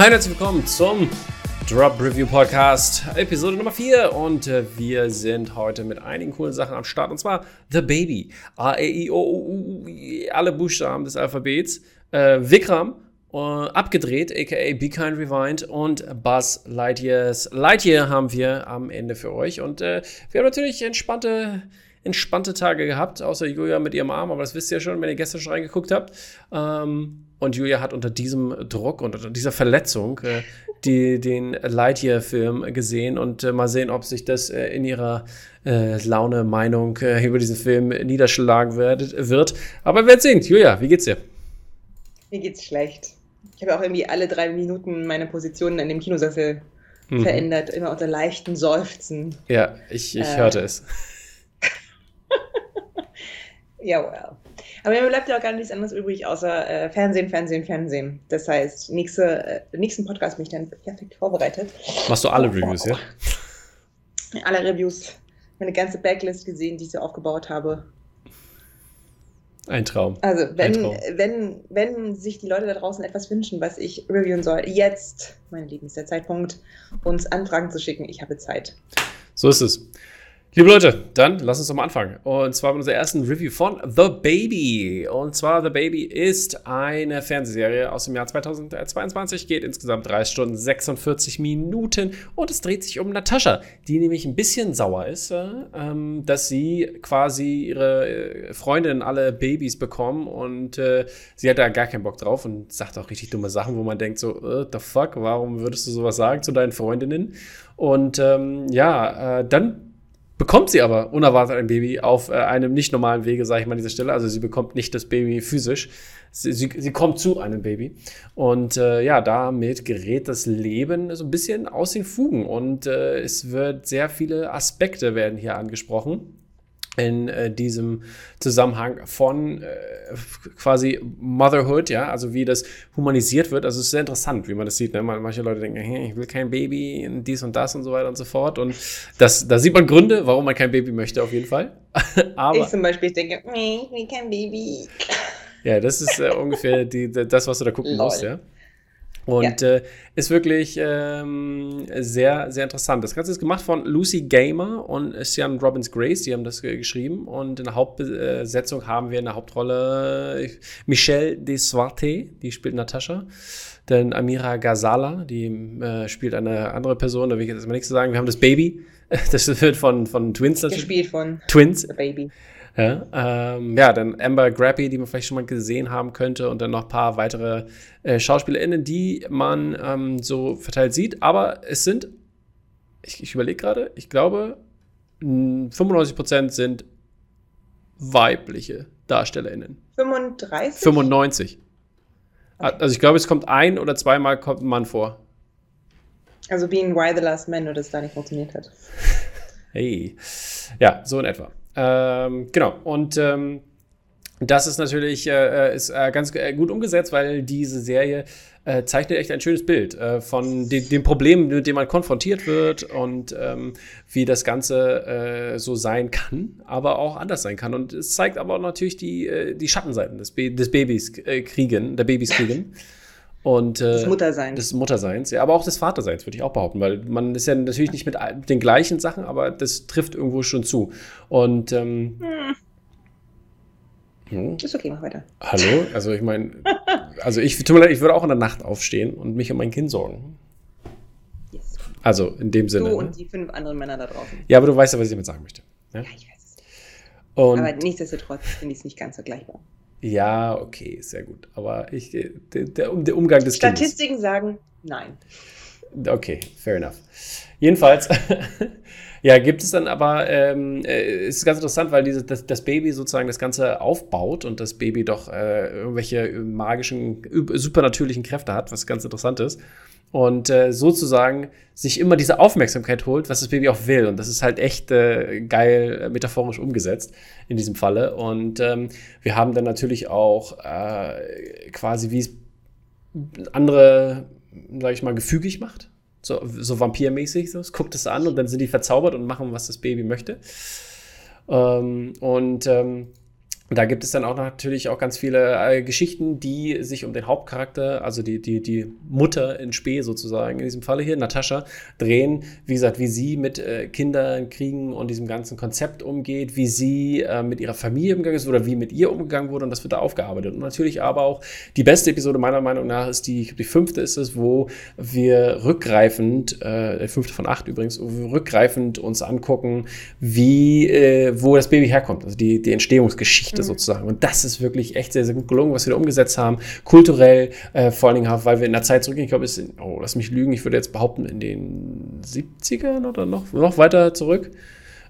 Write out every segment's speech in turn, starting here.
Hi herzlich willkommen zum Drop Review Podcast, Episode Nummer 4. Und äh, wir sind heute mit einigen coolen Sachen am Start. Und zwar The Baby. A, E, I, O, U, alle Buchstaben des Alphabets. Äh, Vikram, äh, abgedreht, aka Be Kind Rewind. Und Buzz Lightyears. Lightyear haben wir am Ende für euch. Und äh, wir haben natürlich entspannte entspannte Tage gehabt, außer Julia mit ihrem Arm, aber das wisst ihr ja schon, wenn ihr gestern schon reingeguckt habt. Ähm, und Julia hat unter diesem Druck und unter dieser Verletzung äh, die, den Lightyear-Film gesehen und äh, mal sehen, ob sich das äh, in ihrer äh, Laune, Meinung äh, über diesen Film niederschlagen wird, wird. Aber wer singt? Julia, wie geht's dir? Mir geht's schlecht. Ich habe auch irgendwie alle drei Minuten meine Position in dem Kinosessel mhm. verändert, immer unter leichten Seufzen. Ja, ich, ich hörte es. Ja, well. Aber mir bleibt ja auch gar nichts anderes übrig, außer äh, Fernsehen, Fernsehen, Fernsehen. Das heißt, nächste, äh, nächsten Podcast bin ich dann perfekt vorbereitet. Machst du alle Reviews, ja? Alle Reviews. Meine ganze Backlist gesehen, die ich so aufgebaut habe. Ein Traum. Also, wenn, Traum. wenn, wenn sich die Leute da draußen etwas wünschen, was ich reviewen soll, jetzt, mein Lieben, ist der Zeitpunkt, uns Anfragen zu schicken. Ich habe Zeit. So ist es. Liebe Leute, dann lass uns doch mal anfangen. Und zwar mit unserer ersten Review von The Baby. Und zwar The Baby ist eine Fernsehserie aus dem Jahr 2022, geht insgesamt 3 Stunden 46 Minuten und es dreht sich um Natascha, die nämlich ein bisschen sauer ist, äh, dass sie quasi ihre äh, Freundinnen alle Babys bekommen und äh, sie hat da gar keinen Bock drauf und sagt auch richtig dumme Sachen, wo man denkt so, uh, the fuck, warum würdest du sowas sagen zu deinen Freundinnen? Und ähm, ja, äh, dann bekommt sie aber unerwartet ein Baby auf äh, einem nicht normalen Wege, sage ich mal an dieser Stelle. Also sie bekommt nicht das Baby physisch. Sie, sie, sie kommt zu einem Baby. Und äh, ja, damit gerät das Leben so ein bisschen aus den Fugen. Und äh, es wird sehr viele Aspekte werden hier angesprochen in äh, diesem Zusammenhang von äh, quasi Motherhood, ja, also wie das humanisiert wird. Also es ist sehr interessant, wie man das sieht. Ne? Manche Leute denken, hey, ich will kein Baby, dies und das und so weiter und so fort. Und das, da sieht man Gründe, warum man kein Baby möchte, auf jeden Fall. Aber, ich zum Beispiel denke, nee, ich will kein Baby. Ja, das ist äh, ungefähr die, das, was du da gucken Lol. musst, ja. Und ja. äh, ist wirklich ähm, sehr, sehr interessant. Das Ganze ist gemacht von Lucy Gamer und Sian Robbins Grace, die haben das äh, geschrieben. Und in der Hauptbesetzung haben wir in der Hauptrolle Michelle Deswarte, die spielt Natascha. Dann Amira Ghazala, die äh, spielt eine andere Person, da will ich jetzt erstmal nichts zu sagen. Wir haben das Baby, das wird von, von Twins Gespielt von Twins. The Baby. Ja, ähm, ja, dann Amber Grappy, die man vielleicht schon mal gesehen haben könnte, und dann noch ein paar weitere äh, SchauspielerInnen, die man ähm, so verteilt sieht. Aber es sind, ich, ich überlege gerade, ich glaube, 95% sind weibliche DarstellerInnen. 35? 95. Okay. Also ich glaube, es kommt ein oder zweimal kommt ein Mann vor. Also wie in Why the Last Man, nur dass es da nicht funktioniert hat. Hey. Ja, so in etwa. Ähm, genau. Und ähm, das ist natürlich äh, ist, äh, ganz äh, gut umgesetzt, weil diese Serie äh, zeichnet echt ein schönes Bild äh, von de den Problemen, mit denen man konfrontiert wird und ähm, wie das Ganze äh, so sein kann, aber auch anders sein kann. Und es zeigt aber auch natürlich die, die Schattenseiten des, Be des Babys kriegen, der Babys kriegen. Und, äh, des Mutterseins. Des Mutterseins, ja, aber auch des Vaterseins, würde ich auch behaupten, weil man ist ja natürlich nicht mit den gleichen Sachen, aber das trifft irgendwo schon zu. Und ähm, hm. Hm. Ist okay, mach weiter. Hallo? Also ich meine, also ich, tut mir leid, ich würde auch in der Nacht aufstehen und mich um mein Kind sorgen. Yes. Also in dem Sinne. Du und ne? die fünf anderen Männer da draußen. Ja, aber du weißt ja, was ich damit sagen möchte. Ja, ja ich weiß es. Und aber nichtsdestotrotz finde ich es nicht ganz vergleichbar. Ja, okay, sehr gut. Aber ich, der, der, der Umgang des Statistiken Kindes. sagen nein. Okay, fair enough. Jedenfalls, ja, gibt es dann aber, ähm, äh, ist ganz interessant, weil diese, das, das, Baby sozusagen das Ganze aufbaut und das Baby doch äh, irgendwelche magischen, supernatürlichen Kräfte hat, was ganz interessant ist und äh, sozusagen sich immer diese Aufmerksamkeit holt, was das Baby auch will. Und das ist halt echt äh, geil äh, metaphorisch umgesetzt in diesem Falle. Und ähm, wir haben dann natürlich auch äh, quasi, wie es andere, sag ich mal, gefügig macht. So, so vampirmäßig. So. Guckt es an und dann sind die verzaubert und machen, was das Baby möchte. Ähm, und ähm, da gibt es dann auch natürlich auch ganz viele äh, Geschichten, die sich um den Hauptcharakter, also die, die, die Mutter in Spee sozusagen, in diesem Falle hier, Natascha, drehen. Wie gesagt, wie sie mit äh, Kindern, Kriegen und diesem ganzen Konzept umgeht, wie sie äh, mit ihrer Familie umgegangen ist oder wie mit ihr umgegangen wurde und das wird da aufgearbeitet. Und natürlich aber auch die beste Episode meiner Meinung nach ist die, ich glaube, die fünfte ist es, wo wir rückgreifend, äh, fünfte von acht übrigens, wo wir rückgreifend uns angucken, wie, äh, wo das Baby herkommt, also die, die Entstehungsgeschichte Geschichte sozusagen. Und das ist wirklich echt sehr, sehr gut gelungen, was wir da umgesetzt haben. Kulturell, äh, vor allen Dingen, weil wir in der Zeit zurückgehen, ich glaube, ist, oh, lass mich lügen, ich würde jetzt behaupten, in den 70ern oder noch, noch weiter zurück.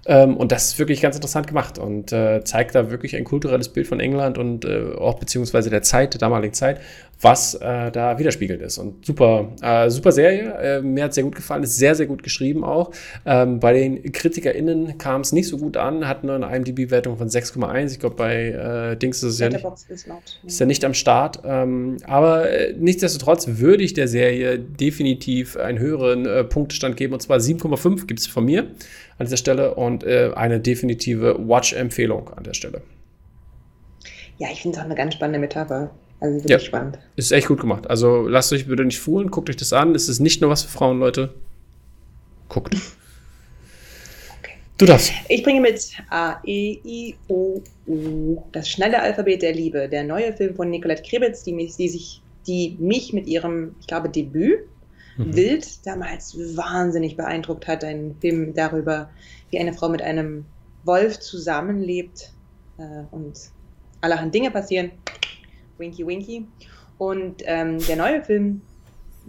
Ähm, und das ist wirklich ganz interessant gemacht und äh, zeigt da wirklich ein kulturelles Bild von England und äh, auch beziehungsweise der Zeit, der damaligen Zeit, was äh, da widerspiegelt ist. Und super, äh, super Serie. Äh, mir hat sehr gut gefallen, ist sehr, sehr gut geschrieben auch. Ähm, bei den KritikerInnen kam es nicht so gut an, hat nur eine IMDb-Wertung von 6,1. Ich glaube, bei äh, Dings ist es ja nicht, ist ja nicht am Start. Ähm, aber nichtsdestotrotz würde ich der Serie definitiv einen höheren Punktestand geben und zwar 7,5 gibt es von mir an dieser Stelle und äh, eine definitive Watch-Empfehlung an der Stelle. Ja, ich finde es auch eine ganz spannende Metapher. Also wirklich ja, spannend. Ist echt gut gemacht. Also lasst euch bitte nicht foolen, guckt euch das an. Es ist nicht nur was für Frauen, Leute. Guckt. Okay. Du darfst. Ich bringe mit A, E, I, O, U. Das schnelle Alphabet der Liebe. Der neue Film von Nicolette Krebitz, die mich, die sich, die mich mit ihrem, ich glaube, Debüt mhm. Wild damals wahnsinnig beeindruckt hat. Ein Film darüber, wie eine Frau mit einem Wolf zusammenlebt äh, und allerhand Dinge passieren. Winky Winky. Und ähm, der neue Film,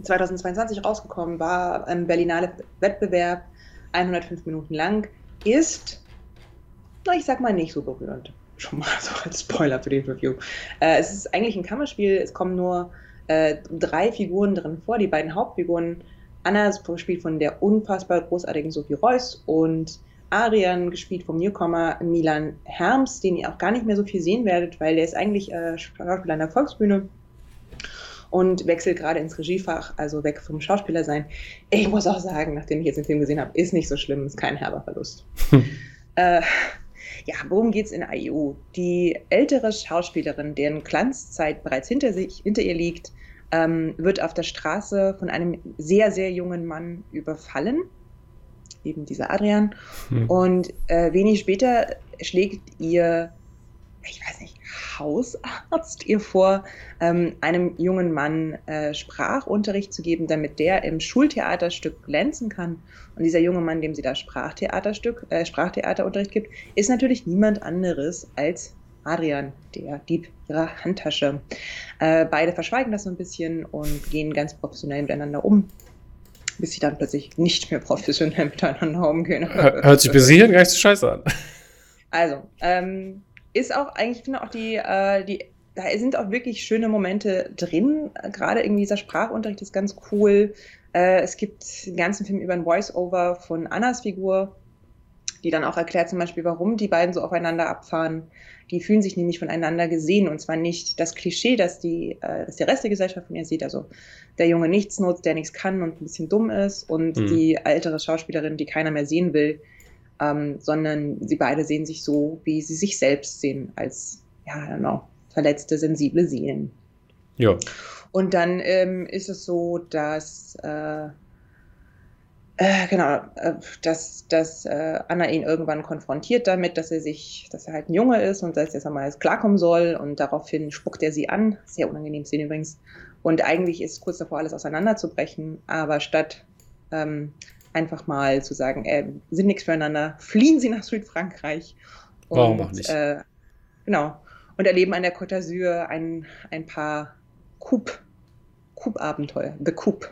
2022 rausgekommen, war im Berlinale Wettbewerb, 105 Minuten lang, ist, na, ich sag mal, nicht so berührend. Schon mal so als Spoiler für den Review. Äh, es ist eigentlich ein Kammerspiel, es kommen nur äh, drei Figuren drin vor, die beiden Hauptfiguren. Anna ist gespielt von der unfassbar großartigen Sophie Reuss und Arian, gespielt vom Newcomer Milan Herms, den ihr auch gar nicht mehr so viel sehen werdet, weil der ist eigentlich äh, Schauspieler an der Volksbühne und wechselt gerade ins Regiefach, also weg vom Schauspieler sein. Ich muss auch sagen, nachdem ich jetzt den Film gesehen habe, ist nicht so schlimm, ist kein herber Verlust. Hm. Äh, ja, worum geht es in AIU? Die ältere Schauspielerin, deren Glanzzeit bereits hinter, sich, hinter ihr liegt, ähm, wird auf der Straße von einem sehr, sehr jungen Mann überfallen. Eben dieser Adrian. Hm. Und äh, wenig später schlägt ihr, ich weiß nicht, Hausarzt ihr vor, ähm, einem jungen Mann äh, Sprachunterricht zu geben, damit der im Schultheaterstück glänzen kann. Und dieser junge Mann, dem sie da Sprachtheaterstück, äh, Sprachtheaterunterricht gibt, ist natürlich niemand anderes als Adrian, der Dieb ihrer Handtasche. Äh, beide verschweigen das so ein bisschen und gehen ganz professionell miteinander um, bis sie dann plötzlich nicht mehr professionell miteinander umgehen. Hört sich bis hierhin gar nicht so scheiße an. Also, ähm, ist auch eigentlich, ich finde auch die, äh, die, da sind auch wirklich schöne Momente drin. Gerade irgendwie dieser Sprachunterricht ist ganz cool. Äh, es gibt den ganzen Film über ein Voice-Over von Annas Figur, die dann auch erklärt zum Beispiel, warum die beiden so aufeinander abfahren. Die fühlen sich nämlich voneinander gesehen und zwar nicht das Klischee, dass, die, äh, dass der Rest der Gesellschaft von ihr sieht. Also der Junge nichts nutzt, der nichts kann und ein bisschen dumm ist und mhm. die ältere Schauspielerin, die keiner mehr sehen will, ähm, sondern sie beide sehen sich so, wie sie sich selbst sehen, als ja, genau, verletzte, sensible Seelen. Ja. Und dann ähm, ist es so, dass äh, äh, genau, äh, dass, dass äh, Anna ihn irgendwann konfrontiert damit, dass er sich, dass er halt ein Junge ist und dass er mal klarkommen soll und daraufhin spuckt er sie an. Sehr unangenehm Szene übrigens. Und eigentlich ist kurz davor, alles auseinanderzubrechen, aber statt ähm, einfach mal zu sagen, äh, sind nichts füreinander, fliehen sie nach Südfrankreich. Und, Warum auch nicht? Äh, genau. Und erleben an der Côte d'Azur ein, ein paar Coup-Abenteuer. The Coup.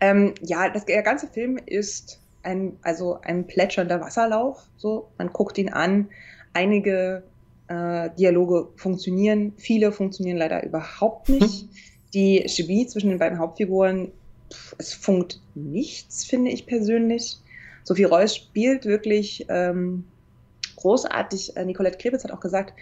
Ähm, ja, das, der ganze Film ist ein, also ein plätschernder Wasserlauf. So, man guckt ihn an. Einige äh, Dialoge funktionieren, viele funktionieren leider überhaupt nicht. Hm. Die Chemie zwischen den beiden Hauptfiguren es funkt nichts, finde ich persönlich. Sophie Reuss spielt wirklich ähm, großartig. Äh, Nicolette Krebitz hat auch gesagt,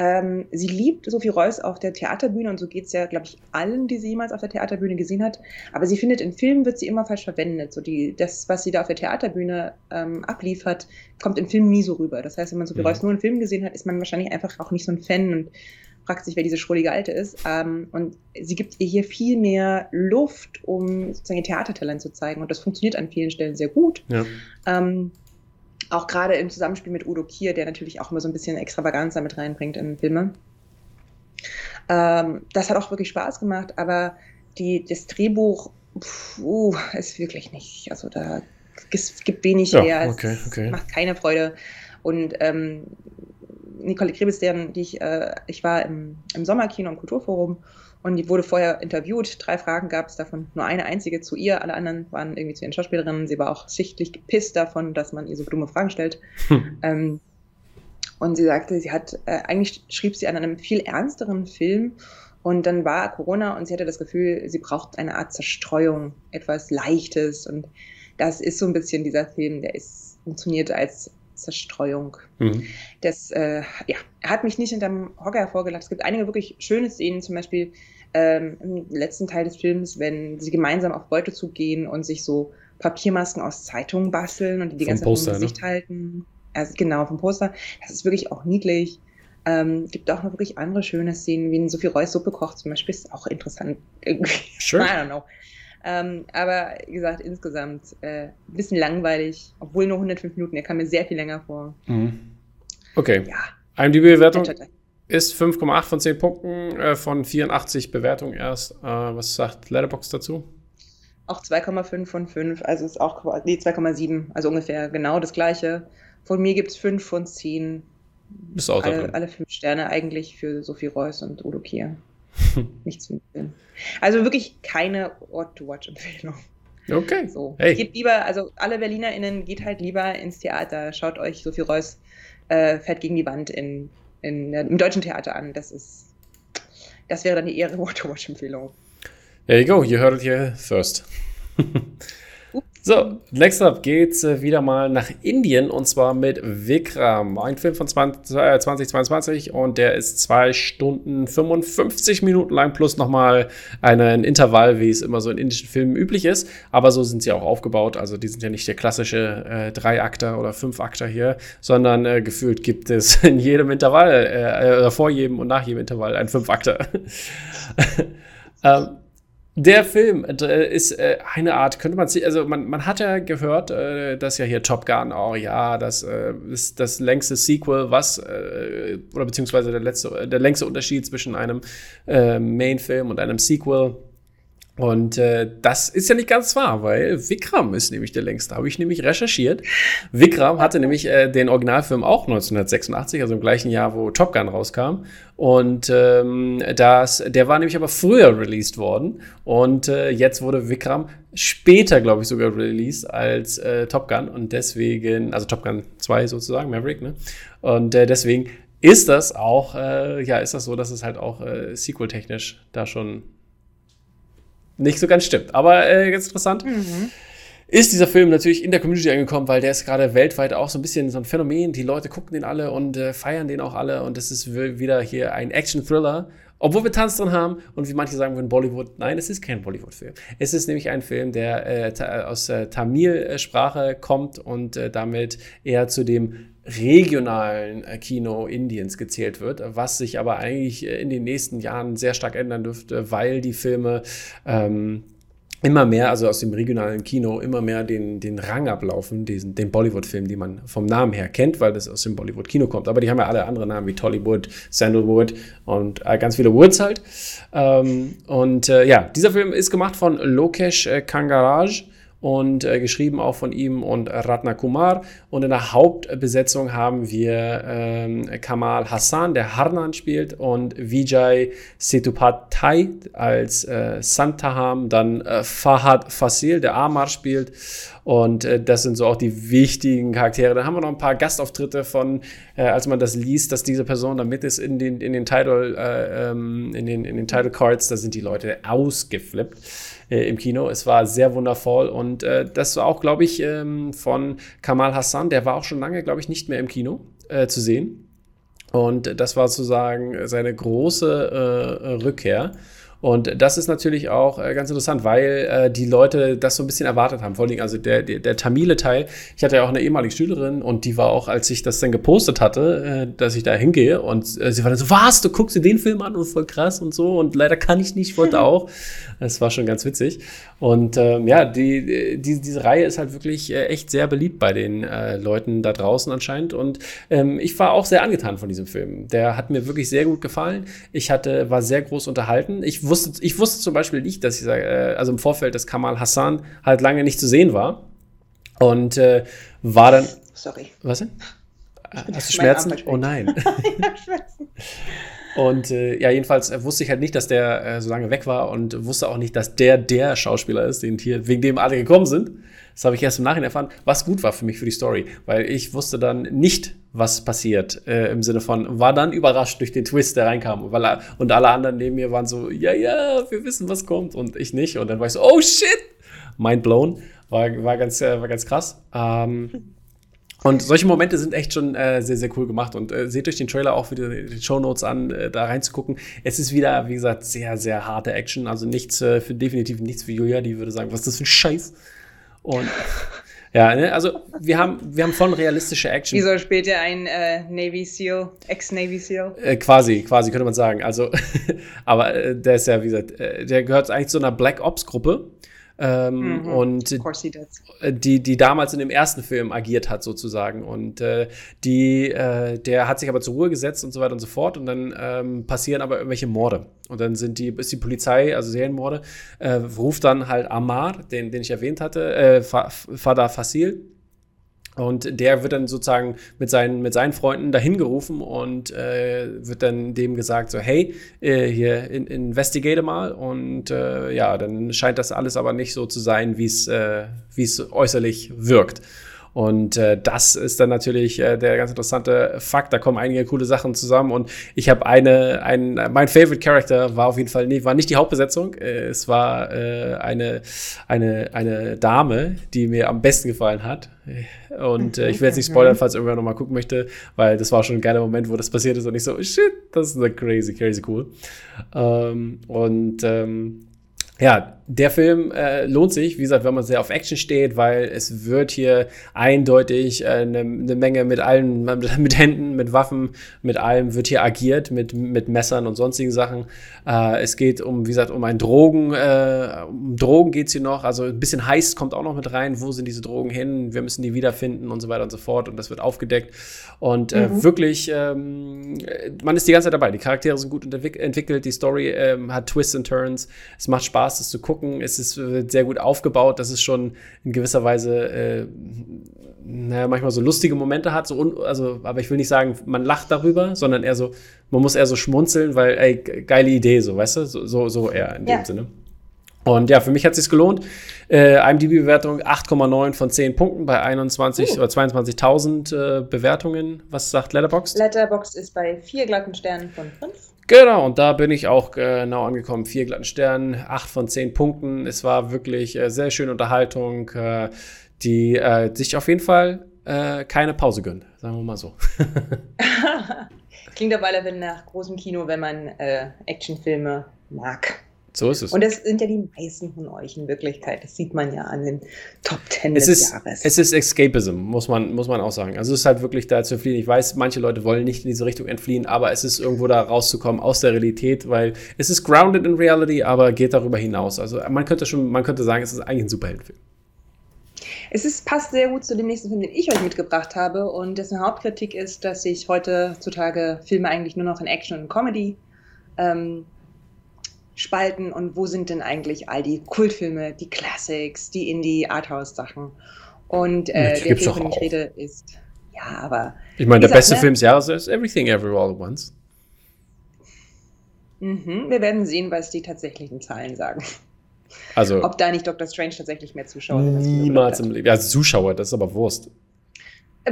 Ähm, sie liebt Sophie Reuss auf der Theaterbühne und so geht es ja, glaube ich, allen, die sie jemals auf der Theaterbühne gesehen hat. Aber sie findet, in Filmen wird sie immer falsch verwendet. So die, das, was sie da auf der Theaterbühne ähm, abliefert, kommt in Filmen nie so rüber. Das heißt, wenn man Sophie mhm. Reuss nur in Filmen gesehen hat, ist man wahrscheinlich einfach auch nicht so ein Fan und fragt sich, wer diese schrullige Alte ist. Ähm, und sie gibt ihr hier viel mehr Luft, um sozusagen ihr Theatertalent zu zeigen. Und das funktioniert an vielen Stellen sehr gut. Ja. Ähm, auch gerade im Zusammenspiel mit Udo Kier, der natürlich auch immer so ein bisschen Extravaganz damit reinbringt in Filme. Ähm, das hat auch wirklich Spaß gemacht, aber die, das Drehbuch pff, uh, ist wirklich nicht. Also da es gibt wenig ja, her. Okay, okay. macht keine Freude. Und ähm, Nicole Krebs, deren, die ich, äh, ich war im, im Sommerkino im Kulturforum und die wurde vorher interviewt. Drei Fragen gab es davon, nur eine einzige zu ihr. Alle anderen waren irgendwie zu ihren Schauspielerinnen. Sie war auch sichtlich gepisst davon, dass man ihr so dumme Fragen stellt. Hm. Ähm, und sie sagte, sie hat, äh, eigentlich schrieb sie an einem viel ernsteren Film. Und dann war Corona und sie hatte das Gefühl, sie braucht eine Art Zerstreuung, etwas Leichtes. Und das ist so ein bisschen dieser Film, der ist, funktioniert als Zerstreuung. Mhm. Das äh, ja, hat mich nicht hinterm Hocker hervorgelacht. Es gibt einige wirklich schöne Szenen, zum Beispiel ähm, im letzten Teil des Films, wenn sie gemeinsam auf Beutezug gehen und sich so Papiermasken aus Zeitungen basteln und die die ganze Zeit im Gesicht ne? halten. Also, genau, vom Poster. Das ist wirklich auch niedlich. Ähm, gibt auch noch wirklich andere schöne Szenen, wie in Sophie Reus Suppe kocht zum Beispiel, ist auch interessant. Sure. I don't know. Ähm, aber wie gesagt, insgesamt äh, ein bisschen langweilig, obwohl nur 105 Minuten. Er kam mir sehr viel länger vor. Mhm. Okay. Ja. IMDb-Bewertung ist 5,8 von 10 Punkten äh, von 84 Bewertungen erst. Äh, was sagt Letterbox dazu? Auch 2,5 von 5, also ist auch nee, 2,7, also ungefähr genau das gleiche. Von mir gibt es 5 von 10. Ist auch alle, alle 5 Sterne eigentlich für Sophie Reuss und Udo Kier. Nichts für den Film. Also wirklich keine Ort-to-Watch-Empfehlung. Okay. So. Hey. Geht lieber, also alle BerlinerInnen geht halt lieber ins Theater. Schaut euch Sophie Reuss äh, fährt gegen die Wand in, in, in, im deutschen Theater an. Das ist, das wäre dann die ehre Ort-to-Watch-Empfehlung. There you go, you heard it here first. So, next up geht's äh, wieder mal nach Indien und zwar mit Vikram. Ein Film von 20, äh, 2022 und der ist zwei Stunden 55 Minuten lang plus nochmal ein Intervall, wie es immer so in indischen Filmen üblich ist. Aber so sind sie auch aufgebaut. Also die sind ja nicht der klassische äh, Drei-Akter oder Fünf-Akter hier, sondern äh, gefühlt gibt es in jedem Intervall, äh, äh vor jedem und nach jedem Intervall ein Fünf-Akter. ähm, der Film äh, ist äh, eine Art, könnte man also man, man hat ja gehört, äh, dass ja hier Top Gun, oh ja, das ist das längste Sequel, was, oder beziehungsweise der, letzte, der längste Unterschied zwischen einem Main-Film und einem Sequel und äh, das ist ja nicht ganz wahr, weil Vikram ist nämlich der längste. Habe ich nämlich recherchiert. Vikram hatte nämlich äh, den Originalfilm auch 1986, also im gleichen Jahr, wo Top Gun rauskam. Und ähm, das, der war nämlich aber früher released worden. Und äh, jetzt wurde Vikram später, glaube ich, sogar released als äh, Top Gun. Und deswegen, also Top Gun 2 sozusagen, Maverick, ne? Und äh, deswegen ist das auch, äh, ja, ist das so, dass es halt auch äh, sequel-technisch da schon nicht so ganz stimmt. Aber äh, ganz interessant. Mhm. Ist dieser Film natürlich in der Community angekommen, weil der ist gerade weltweit auch so ein bisschen so ein Phänomen. Die Leute gucken den alle und äh, feiern den auch alle. Und es ist wieder hier ein Action-Thriller. Obwohl wir Tanz drin haben und wie manche sagen würden, Bollywood. Nein, es ist kein Bollywood-Film. Es ist nämlich ein Film, der äh, aus äh, Tamil-Sprache kommt und äh, damit eher zu dem regionalen äh, Kino Indiens gezählt wird, was sich aber eigentlich äh, in den nächsten Jahren sehr stark ändern dürfte, weil die Filme ähm, immer mehr, also aus dem regionalen Kino, immer mehr den, den Rang ablaufen, diesen, den Bollywood-Film, den man vom Namen her kennt, weil das aus dem Bollywood-Kino kommt. Aber die haben ja alle andere Namen wie Tollywood, Sandalwood und äh, ganz viele Woods halt. Ähm, und äh, ja, dieser Film ist gemacht von Lokesh äh, Kangaraj und äh, geschrieben auch von ihm und Ratna Kumar. Und in der Hauptbesetzung haben wir ähm, Kamal Hassan, der Harnan spielt, und Vijay Sethupathai als äh, Santaham, dann äh, Fahad Fasil, der Amar spielt. Und äh, das sind so auch die wichtigen Charaktere. Dann haben wir noch ein paar Gastauftritte von, äh, als man das liest, dass diese Person da mit ist in den, in den Title, äh, ähm, in den, in den Title Cards, da sind die Leute ausgeflippt äh, im Kino. Es war sehr wundervoll und äh, das war auch, glaube ich, ähm, von Kamal Hassan, der war auch schon lange, glaube ich, nicht mehr im Kino äh, zu sehen. Und das war sozusagen seine große äh, Rückkehr. Und das ist natürlich auch äh, ganz interessant, weil äh, die Leute das so ein bisschen erwartet haben. Vor allem, also der, der, der Tamile-Teil, ich hatte ja auch eine ehemalige Schülerin und die war auch, als ich das dann gepostet hatte, äh, dass ich da hingehe und äh, sie war dann so, was, du guckst dir den Film an und voll krass und so und leider kann ich nicht, wollte auch. Das war schon ganz witzig. Und ähm, ja, die, die, diese Reihe ist halt wirklich äh, echt sehr beliebt bei den äh, Leuten da draußen anscheinend. Und ähm, ich war auch sehr angetan von diesem Film. Der hat mir wirklich sehr gut gefallen. Ich hatte, war sehr groß unterhalten. Ich wusste, ich wusste zum Beispiel nicht, dass ich äh, also im Vorfeld, dass Kamal Hassan halt lange nicht zu sehen war. Und äh, war dann. Sorry. Was denn? Hast du Schmerzen? Oh nein. Und äh, ja, jedenfalls äh, wusste ich halt nicht, dass der äh, so lange weg war und wusste auch nicht, dass der der Schauspieler ist, den hier, wegen dem alle gekommen sind. Das habe ich erst im Nachhinein erfahren, was gut war für mich für die Story, weil ich wusste dann nicht, was passiert äh, im Sinne von, war dann überrascht durch den Twist, der reinkam. Weil, er, und alle anderen neben mir waren so, ja, ja, wir wissen, was kommt und ich nicht. Und dann war ich so, oh shit, mind blown. War, war, ganz, äh, war ganz krass. Ähm, und solche Momente sind echt schon äh, sehr, sehr cool gemacht. Und äh, seht euch den Trailer auch wieder die Show Notes an, äh, da reinzugucken. Es ist wieder, wie gesagt, sehr, sehr harte Action. Also nichts äh, für definitiv nichts für Julia, die würde sagen, was ist das für ein Scheiß? Und ja, ne, also wir haben, wir haben voll realistische Action. Wie soll später ein äh, Navy SEAL, Ex-Navy SEAL? Äh, quasi, quasi könnte man sagen. Also, aber der ist ja, wie gesagt, der gehört eigentlich zu einer Black Ops-Gruppe. Ähm, mhm. Und äh, die, die damals in dem ersten Film agiert hat, sozusagen. Und äh, die, äh, der hat sich aber zur Ruhe gesetzt und so weiter und so fort. Und dann ähm, passieren aber irgendwelche Morde. Und dann sind die, ist die Polizei, also Serienmorde, äh, ruft dann halt Amar, den, den ich erwähnt hatte, äh, Fada Fasil und der wird dann sozusagen mit seinen, mit seinen Freunden dahin gerufen und äh, wird dann dem gesagt, so, hey, äh, hier in, investigate mal. Und äh, ja, dann scheint das alles aber nicht so zu sein, wie äh, wie es äußerlich wirkt. Und äh, das ist dann natürlich äh, der ganz interessante Fakt. Da kommen einige coole Sachen zusammen. Und ich habe eine, ein, mein Favorite Character war auf jeden Fall nicht, war nicht die Hauptbesetzung. Äh, es war äh, eine, eine, eine Dame, die mir am besten gefallen hat. Und äh, ich will jetzt nicht spoilern, falls irgendwer nochmal gucken möchte, weil das war schon ein geiler Moment, wo das passiert ist und ich so, shit, das ist crazy, crazy cool. Ähm, und ähm, ja, der Film äh, lohnt sich, wie gesagt, wenn man sehr auf Action steht, weil es wird hier eindeutig eine äh, ne Menge mit allen, mit Händen, mit Waffen, mit allem wird hier agiert, mit, mit Messern und sonstigen Sachen. Äh, es geht um, wie gesagt, um ein Drogen, äh, um Drogen geht's hier noch, also ein bisschen Heist kommt auch noch mit rein, wo sind diese Drogen hin, wir müssen die wiederfinden und so weiter und so fort. Und das wird aufgedeckt. Und äh, mhm. wirklich, ähm, man ist die ganze Zeit dabei, die Charaktere sind gut entwickelt, die Story ähm, hat Twists and Turns, es macht Spaß, das zu gucken gucken. Es ist sehr gut aufgebaut, dass es schon in gewisser Weise äh, naja, manchmal so lustige Momente hat. So un also, aber ich will nicht sagen, man lacht darüber, sondern eher so, man muss eher so schmunzeln, weil, ey, geile Idee, so, weißt du? So, so, so eher in ja. dem Sinne. Und ja, für mich hat es sich gelohnt. Äh, IMDb-Bewertung 8,9 von 10 Punkten bei 21 uh. oder 22.000 äh, Bewertungen. Was sagt Letterboxd? Letterboxd ist bei vier glatten Sternen von 5. Genau, und da bin ich auch genau angekommen. Vier glatten Sternen, acht von zehn Punkten. Es war wirklich äh, sehr schöne Unterhaltung, äh, die äh, sich auf jeden Fall äh, keine Pause gönnt, sagen wir mal so. Klingt aber alle nach großem Kino, wenn man äh, Actionfilme mag. So ist es. Und das sind ja die meisten von euch in Wirklichkeit. Das sieht man ja an den Top Ten es des ist, Jahres. Es ist Escapism, muss man, muss man auch sagen. Also es ist halt wirklich da zu fliehen. Ich weiß, manche Leute wollen nicht in diese Richtung entfliehen, aber es ist irgendwo da rauszukommen aus der Realität, weil es ist grounded in reality, aber geht darüber hinaus. Also man könnte schon, man könnte sagen, es ist eigentlich ein Superheldenfilm. Es ist, passt sehr gut zu dem nächsten Film, den ich euch mitgebracht habe. Und dessen Hauptkritik ist, dass sich heutzutage Filme eigentlich nur noch in Action und Comedy ähm, spalten und wo sind denn eigentlich all die Kultfilme, die Classics, die Indie-Arthouse-Sachen. Und äh, der Film, von dem ich rede, ist, ja, aber. Ich meine, der beste ne? Film des Jahres ist Everything Everywhere All at Once. Mhm, wir werden sehen, was die tatsächlichen Zahlen sagen. Also, Ob da nicht Doctor Strange tatsächlich mehr Zuschauer Niemals im Leben. Ja, Zuschauer, das ist aber Wurst.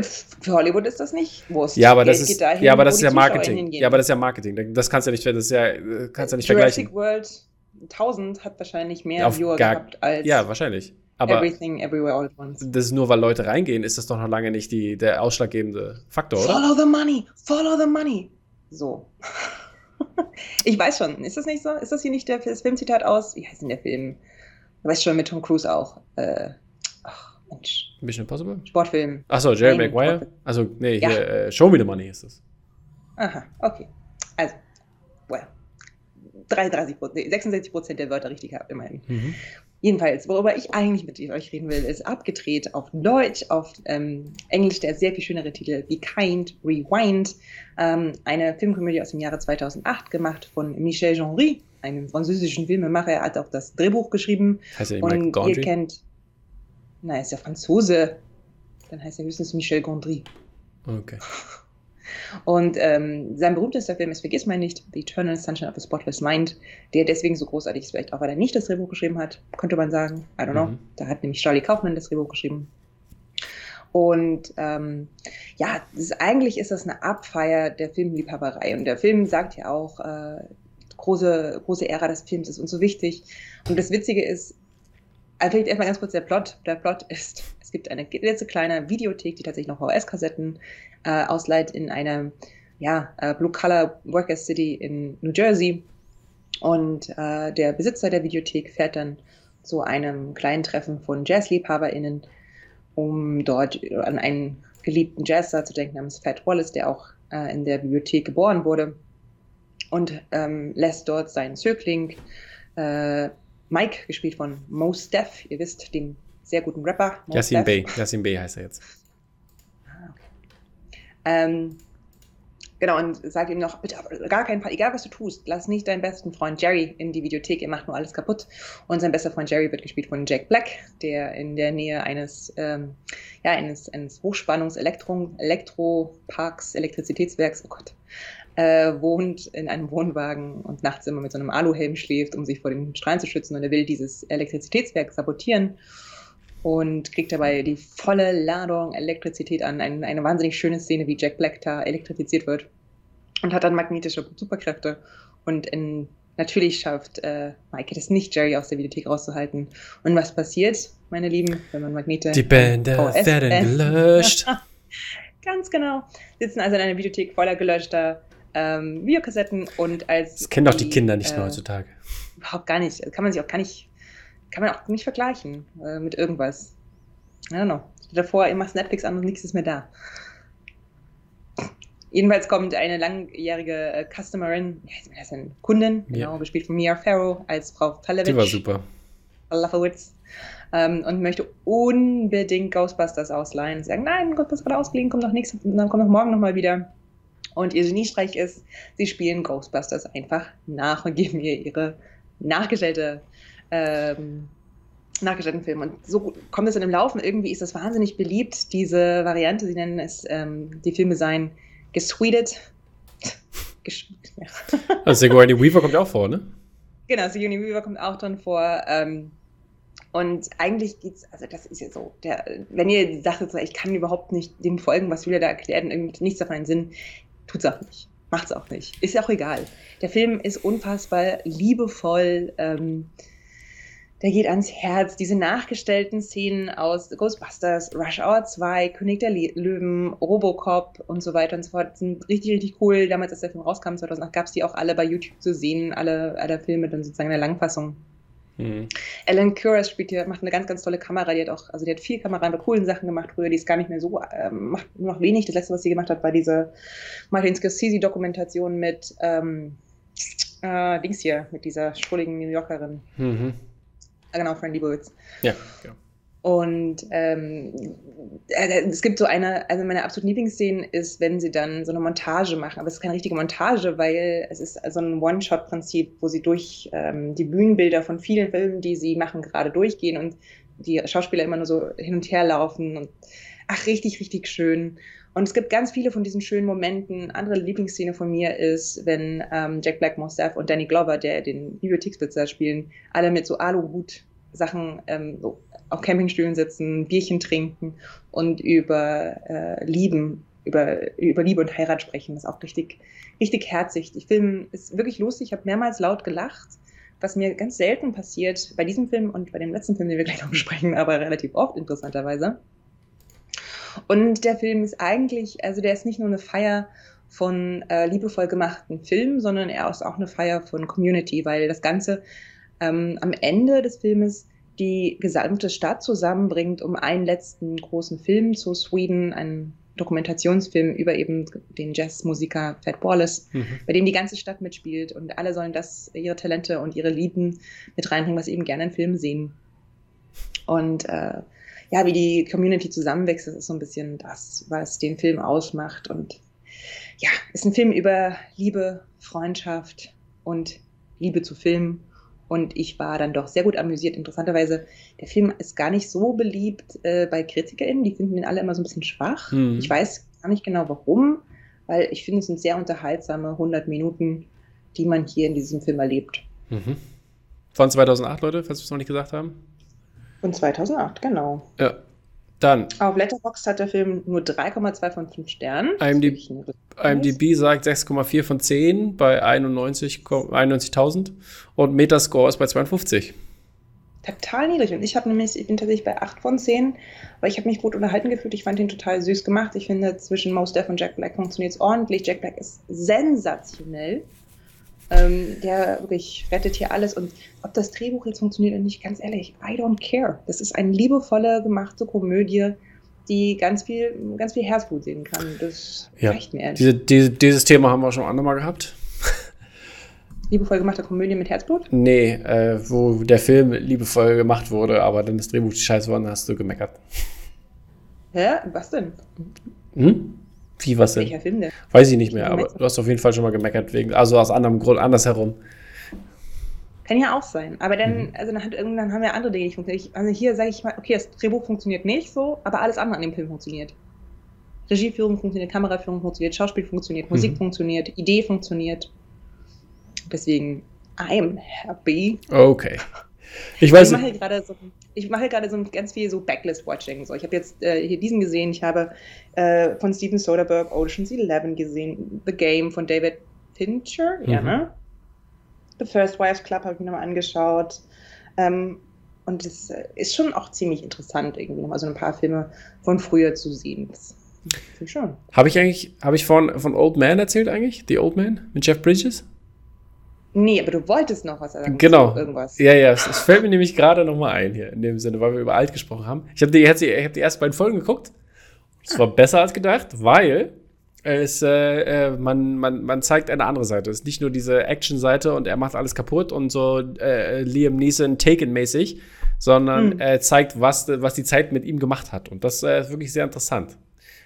Für Hollywood ist das nicht Wurst. Ja, aber das ist, dahin, ja, aber das ist ja Marketing. Ja, aber das ist ja Marketing. Das kannst du ja nicht, das ja, kannst ja nicht Jurassic vergleichen. World 1000 hat wahrscheinlich mehr Auf Viewer gar, gehabt als. Ja, wahrscheinlich. Aber Everything, everywhere, all at once. Das ist nur, weil Leute reingehen, ist das doch noch lange nicht die, der ausschlaggebende Faktor, oder? Follow the money, follow the money. So. ich weiß schon, ist das nicht so? Ist das hier nicht der, das Filmzitat aus? Wie heißt denn der Film? Du weißt schon, mit Tom Cruise auch. Äh, ach, Mensch. Mission Impossible? Sportfilm. Achso, Jerry Nein, Maguire? Sportfilm. Also, nee, ja. hier, äh, Show Me the Money ist es. Aha, okay. Also, well. 33 nee, 66 Prozent der Wörter richtig habe, immerhin. Mhm. Jedenfalls, worüber ich eigentlich mit euch reden will, ist abgedreht auf Deutsch, auf ähm, Englisch der sehr viel schönere Titel Be Kind, Rewind, ähm, eine Filmkomödie aus dem Jahre 2008 gemacht von Michel Genry, einem französischen Filmemacher. Er hat auch das Drehbuch geschrieben. Heißt er Und ihr kennt, na, ist ja Franzose. Dann heißt er höchstens Michel Gondry. Okay. Und ähm, sein berühmtester Film ist, vergiss mal nicht, The Eternal Sunshine of a Spotless Mind, der deswegen so großartig ist, vielleicht auch, weil er nicht das Drehbuch geschrieben hat, könnte man sagen. I don't know. Mhm. Da hat nämlich Charlie Kaufman das Drehbuch geschrieben. Und ähm, ja, ist, eigentlich ist das eine Abfeier der Filmliebhaberei. Und der Film sagt ja auch, äh, große, große Ära des Films ist uns so wichtig. Und das Witzige ist, also vielleicht erstmal ganz kurz der Plot. Der Plot ist, es gibt eine letzte kleine Videothek, die tatsächlich noch VHS-Kassetten äh, ausleiht in einer ja, äh, Blue-Collar Worker City in New Jersey. Und äh, der Besitzer der Videothek fährt dann zu einem kleinen Treffen von JazzliebhaberInnen, um dort an einen geliebten Jazzer zu denken namens Fat Wallace, der auch äh, in der Bibliothek geboren wurde. Und ähm, lässt dort seinen Zögling äh, Mike, gespielt von Mos Def, ihr wisst, den sehr guten Rapper. Yassin Bey, Yassin Bey heißt er jetzt. Ah, okay. Ähm, genau, und sagt ihm noch, bitte, gar keinen Fall, egal was du tust, lass nicht deinen besten Freund Jerry in die Videothek, er macht nur alles kaputt. Und sein bester Freund Jerry wird gespielt von Jack Black, der in der Nähe eines, ähm, ja, eines, eines Hochspannungs-Elektroparks, Elektrizitätswerks, oh Gott, äh, wohnt in einem Wohnwagen und nachts immer mit so einem Aluhelm schläft, um sich vor den Strahlen zu schützen. Und er will dieses Elektrizitätswerk sabotieren und kriegt dabei die volle Ladung Elektrizität an. Ein, eine wahnsinnig schöne Szene, wie Jack Black da elektrifiziert wird und hat dann magnetische Superkräfte. Und in, natürlich schafft äh, Mike es nicht, Jerry aus der Videothek rauszuhalten. Und was passiert, meine Lieben, wenn man Magnete. Die Bänder werden gelöscht. Ganz genau. Sitzen also in einer Videothek voller gelöschter ähm, Videokassetten und als. Das kennen doch die, Kinder nicht äh, mehr heutzutage. Überhaupt gar nicht. Kann man sich auch gar nicht, kann man auch nicht vergleichen äh, mit irgendwas. I don't know. Davor, ihr macht Netflix an und nichts ist mehr da. Jedenfalls kommt eine langjährige äh, Customerin, wie heißt denn, Kundin, genau, ja. gespielt von Mia Farrow als Frau Falevich. Die war super. Lafowitz. Ähm, und möchte unbedingt Ghostbusters ausleihen. Sagen, nein, Ghostbusters gerade ausgeliehen, kommt noch nächste, dann kommt noch morgen nochmal wieder. Und ihr Geniestreich ist, sie spielen Ghostbusters einfach nach und geben ihr ihre nachgestellte, ähm, nachgestellten Filme. Und so kommt es dann im Laufen. Irgendwie ist das wahnsinnig beliebt, diese Variante. Sie nennen es, ähm, die Filme seien gesweeted. ja. Also Sigourney Weaver kommt auch vor, ne? Genau, Sigourney Weaver kommt auch drin vor. Ähm, und eigentlich geht's, also das ist ja so, der, wenn ihr sagt, ich kann überhaupt nicht dem folgen, was Julia da erklärt und nichts davon einen Sinn, Tut's auch nicht. Macht's auch nicht. Ist ja auch egal. Der Film ist unfassbar liebevoll. Ähm, der geht ans Herz. Diese nachgestellten Szenen aus Ghostbusters, Rush Hour 2, König der Löwen, Robocop und so weiter und so fort sind richtig, richtig cool. Damals, als der Film rauskam, 2008, gab es die auch alle bei YouTube zu sehen, alle, alle Filme dann sozusagen in der Langfassung. Mhm. Alan Kuras spielt hier, macht eine ganz, ganz tolle Kamera. Die hat auch, also die hat viel Kamera bei coolen Sachen gemacht früher. Die ist gar nicht mehr so, äh, macht nur noch wenig. Das letzte, was sie gemacht hat, war diese Martin Scorsese-Dokumentation mit ähm, äh, Dings hier, mit dieser schrulligen New Yorkerin. Mhm. Ah, genau, Friendly Bullets. Ja, ja. Und ähm, äh, es gibt so eine, also meine absoluten Lieblingsszenen ist, wenn sie dann so eine Montage machen. Aber es ist keine richtige Montage, weil es ist so ein One-Shot-Prinzip, wo sie durch ähm, die Bühnenbilder von vielen Filmen, die sie machen, gerade durchgehen und die Schauspieler immer nur so hin und her laufen. Und ach, richtig, richtig schön. Und es gibt ganz viele von diesen schönen Momenten. Andere Lieblingsszene von mir ist, wenn ähm, Jack Black, Mostaf und Danny Glover, der den Bibliotheksbesitzer spielen, alle mit so Aluhut Sachen ähm, so auf Campingstühlen sitzen, Bierchen trinken und über äh, Lieben, über, über Liebe und Heirat sprechen. Das ist auch richtig, richtig herzig. Der Film ist wirklich lustig. Ich habe mehrmals laut gelacht, was mir ganz selten passiert, bei diesem Film und bei dem letzten Film, den wir gleich noch besprechen, aber relativ oft interessanterweise. Und der Film ist eigentlich, also der ist nicht nur eine Feier von äh, liebevoll gemachten Filmen, sondern er ist auch eine Feier von Community, weil das Ganze ähm, am Ende des Filmes die gesamte Stadt zusammenbringt, um einen letzten großen Film zu Sweden, einen Dokumentationsfilm über eben den Jazzmusiker Fat Wallace, mhm. bei dem die ganze Stadt mitspielt und alle sollen das, ihre Talente und ihre Lieben mit reinbringen, was sie eben gerne in Filmen sehen. Und äh, ja, wie die Community zusammenwächst, das ist so ein bisschen das, was den Film ausmacht. Und ja, ist ein Film über Liebe, Freundschaft und Liebe zu Filmen und ich war dann doch sehr gut amüsiert. Interessanterweise, der Film ist gar nicht so beliebt äh, bei KritikerInnen. Die finden ihn alle immer so ein bisschen schwach. Mhm. Ich weiß gar nicht genau warum, weil ich finde, es sind sehr unterhaltsame 100 Minuten, die man hier in diesem Film erlebt. Mhm. Von 2008, Leute, falls wir es noch nicht gesagt haben. Von 2008, genau. Ja, dann. Auf Letterboxd hat der Film nur 3,2 von 5 Sternen. IMDb, IMDb sagt 6,4 von 10 bei 91.000 91 und Metascore ist bei 52. Total niedrig. Und ich habe nämlich, ich bin tatsächlich bei 8 von 10, weil ich habe mich gut unterhalten gefühlt. Ich fand ihn total süß gemacht. Ich finde, zwischen Most Def und Jack Black funktioniert es ordentlich. Jack Black ist sensationell. Ähm, der wirklich rettet hier alles. Und ob das Drehbuch jetzt funktioniert oder nicht, ganz ehrlich, I don't care. Das ist eine liebevolle, gemachte Komödie, die ganz viel, ganz viel Herzblut sehen kann. Das ja. reicht mir ehrlich. Diese, diese, dieses Thema haben wir schon andermal gehabt. Liebevoll gemachte Komödie mit Herzblut? Nee, äh, wo der Film liebevoll gemacht wurde, aber dann das Drehbuch die Scheiße war, dann hast du gemeckert. Hä? Was denn? Hm? Wie, was denn? Welcher Film denn? Weiß ich nicht mehr, aber du hast auf jeden Fall schon mal gemeckert wegen, also aus anderem Grund, andersherum. Kann ja auch sein. Aber dann, mhm. also dann, hat, irgendwann haben wir andere Dinge nicht funktioniert. Also hier sage ich mal, okay, das Drehbuch funktioniert nicht so, aber alles andere an dem Film funktioniert. Regieführung funktioniert, Kameraführung funktioniert, Schauspiel funktioniert, Musik mhm. funktioniert, Idee funktioniert. Deswegen, I'm happy. Okay. Ich weiß. Ich mache gerade so, ich mache gerade so ganz viel so Backlist-Watching. So, ich habe jetzt äh, hier diesen gesehen. Ich habe äh, von Steven Soderbergh Ocean's Eleven gesehen, The Game von David Fincher, mhm. ja ne? The First Wives Club habe ich mir nochmal angeschaut. Ähm, und es äh, ist schon auch ziemlich interessant, irgendwie nochmal so ein paar Filme von früher zu sehen. Finde schon. Habe ich eigentlich, habe ich von, von Old Man erzählt eigentlich? The Old Man mit Jeff Bridges? Nee, aber du wolltest noch was sagen. Genau. Irgendwas. Ja, ja, es, es fällt mir nämlich gerade nochmal ein hier, in dem Sinne, weil wir über alt gesprochen haben. Ich habe die, hab die ersten beiden Folgen geguckt. Es war besser als gedacht, weil es, äh, äh, man, man, man zeigt eine andere Seite. Es ist nicht nur diese Action-Seite und er macht alles kaputt und so äh, Liam Neeson Taken-mäßig, sondern hm. er zeigt, was, was die Zeit mit ihm gemacht hat. Und das äh, ist wirklich sehr interessant.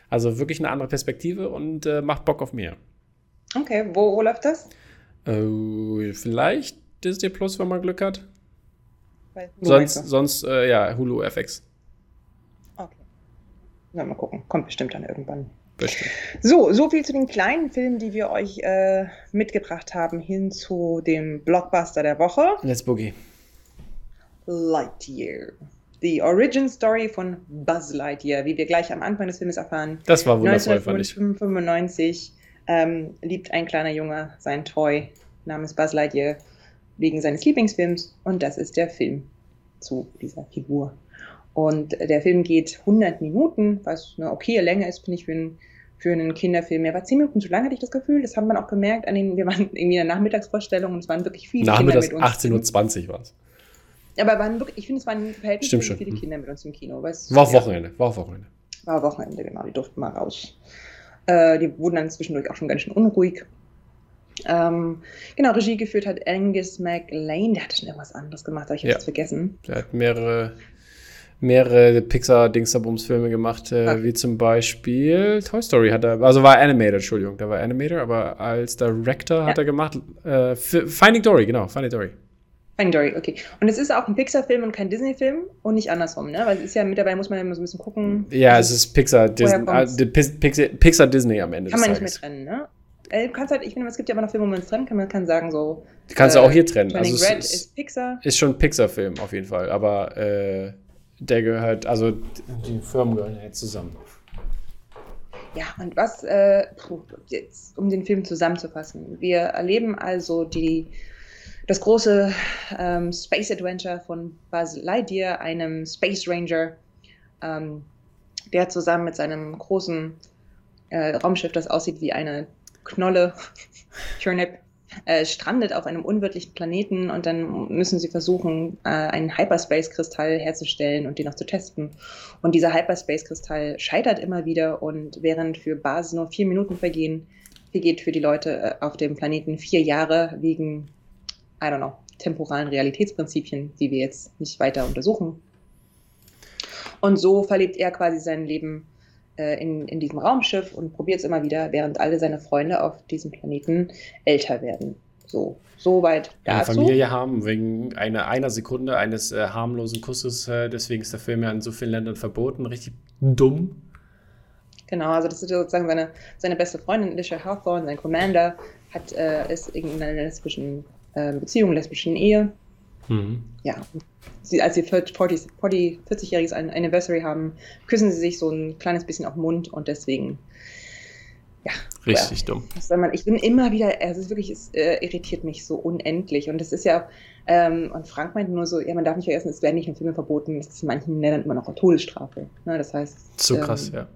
Also wirklich eine andere Perspektive und äh, macht Bock auf mehr. Okay, wo, wo läuft das? Äh, vielleicht Disney Plus, wenn man Glück hat. Sonst, sonst äh, ja, Hulu FX. Okay. Na, mal gucken. Kommt bestimmt dann irgendwann. Bestimmt. So, so viel zu den kleinen Filmen, die wir euch äh, mitgebracht haben, hin zu dem Blockbuster der Woche. Let's Boogie. Lightyear. Die Origin Story von Buzz Lightyear, wie wir gleich am Anfang des Films erfahren. Das war wundervoll, fand ich. 1995 ähm, liebt ein kleiner Junge sein Toy namens Buzz Lightyear wegen seines Lieblingsfilms und das ist der Film zu dieser Figur. Und der Film geht 100 Minuten, was eine okaye Länge ist, finde ich, für einen, für einen Kinderfilm. Er war 10 Minuten zu lang, hatte ich das Gefühl. Das haben wir auch gemerkt. An den, wir waren irgendwie in der Nachmittagsvorstellung und es waren wirklich viele Nachmittags Kinder mit uns. 18.20 Uhr war es. Aber waren wirklich, ich finde, es waren verhältnismäßig viele Kinder mit uns im Kino. War auch Wochenende, war auch Wochenende. War Wochenende, genau. Die durften mal raus. Äh, die wurden dann zwischendurch auch schon ganz schön unruhig. Ähm, genau, Regie geführt hat Angus McLean. Der hat schon irgendwas anderes gemacht, aber ich habe es vergessen. Der hat mehrere, mehrere Pixar-Dingsabums-Filme gemacht, äh, wie zum Beispiel Toy Story hat er, also war Animator, Entschuldigung, der war Animator, aber als Director ja. hat er gemacht äh, Finding Dory, genau, Finding Dory. Finding Dory, okay. Und es ist auch ein Pixar-Film und kein Disney-Film und nicht andersrum, ne? Weil es ist ja mittlerweile, muss man ja immer so ein bisschen gucken. Ja, es ist Pixar, Disney, äh, Pixar, Pixar, Disney am Ende. Kann man nicht mehr trennen, ne? Äh, du kannst halt, ich finde, es gibt ja immer noch Filme, wo man es trennen kann. Man kann sagen so. Die kannst äh, du auch hier trennen. Also Red ist, ist, Pixar. Ist schon ein Pixar-Film auf jeden Fall, aber äh, der gehört, also die Firmen gehören ja jetzt zusammen. Ja, und was, äh, jetzt, um den Film zusammenzufassen. Wir erleben also die das große ähm, Space Adventure von Buzz Lightyear, einem Space Ranger, ähm, der zusammen mit seinem großen äh, Raumschiff, das aussieht wie eine Knolle, Turnip, äh, strandet auf einem unwirtlichen Planeten und dann müssen sie versuchen, äh, einen Hyperspace-Kristall herzustellen und den noch zu testen. Und dieser Hyperspace-Kristall scheitert immer wieder und während für Basis nur vier Minuten vergehen, vergeht für die Leute äh, auf dem Planeten vier Jahre wegen, I don't know, temporalen Realitätsprinzipien, die wir jetzt nicht weiter untersuchen. Und so verlebt er quasi sein Leben äh, in, in diesem Raumschiff und probiert es immer wieder, während alle seine Freunde auf diesem Planeten älter werden. So, so weit dazu. Eine Familie haben wegen einer, einer Sekunde eines äh, harmlosen Kusses. Äh, deswegen ist der Film ja in so vielen Ländern verboten. Richtig dumm. Genau, also das ist sozusagen seine, seine beste Freundin, Alicia Hawthorne, sein Commander, hat, äh, ist in einer lesbischen äh, Beziehung, lesbischen Ehe. Mhm. Ja, sie, als sie 40, 40-jähriges Anniversary haben, küssen sie sich so ein kleines bisschen auf den Mund und deswegen, ja. Richtig dumm. Man, ich bin immer wieder, also es ist wirklich, es äh, irritiert mich so unendlich und das ist ja, ähm, und Frank meinte nur so, ja, man darf nicht vergessen, es werden nicht nur Filme verboten, es ist in manchen Ländern immer noch eine Todesstrafe. Ne? Das heißt. So krass, ähm, ja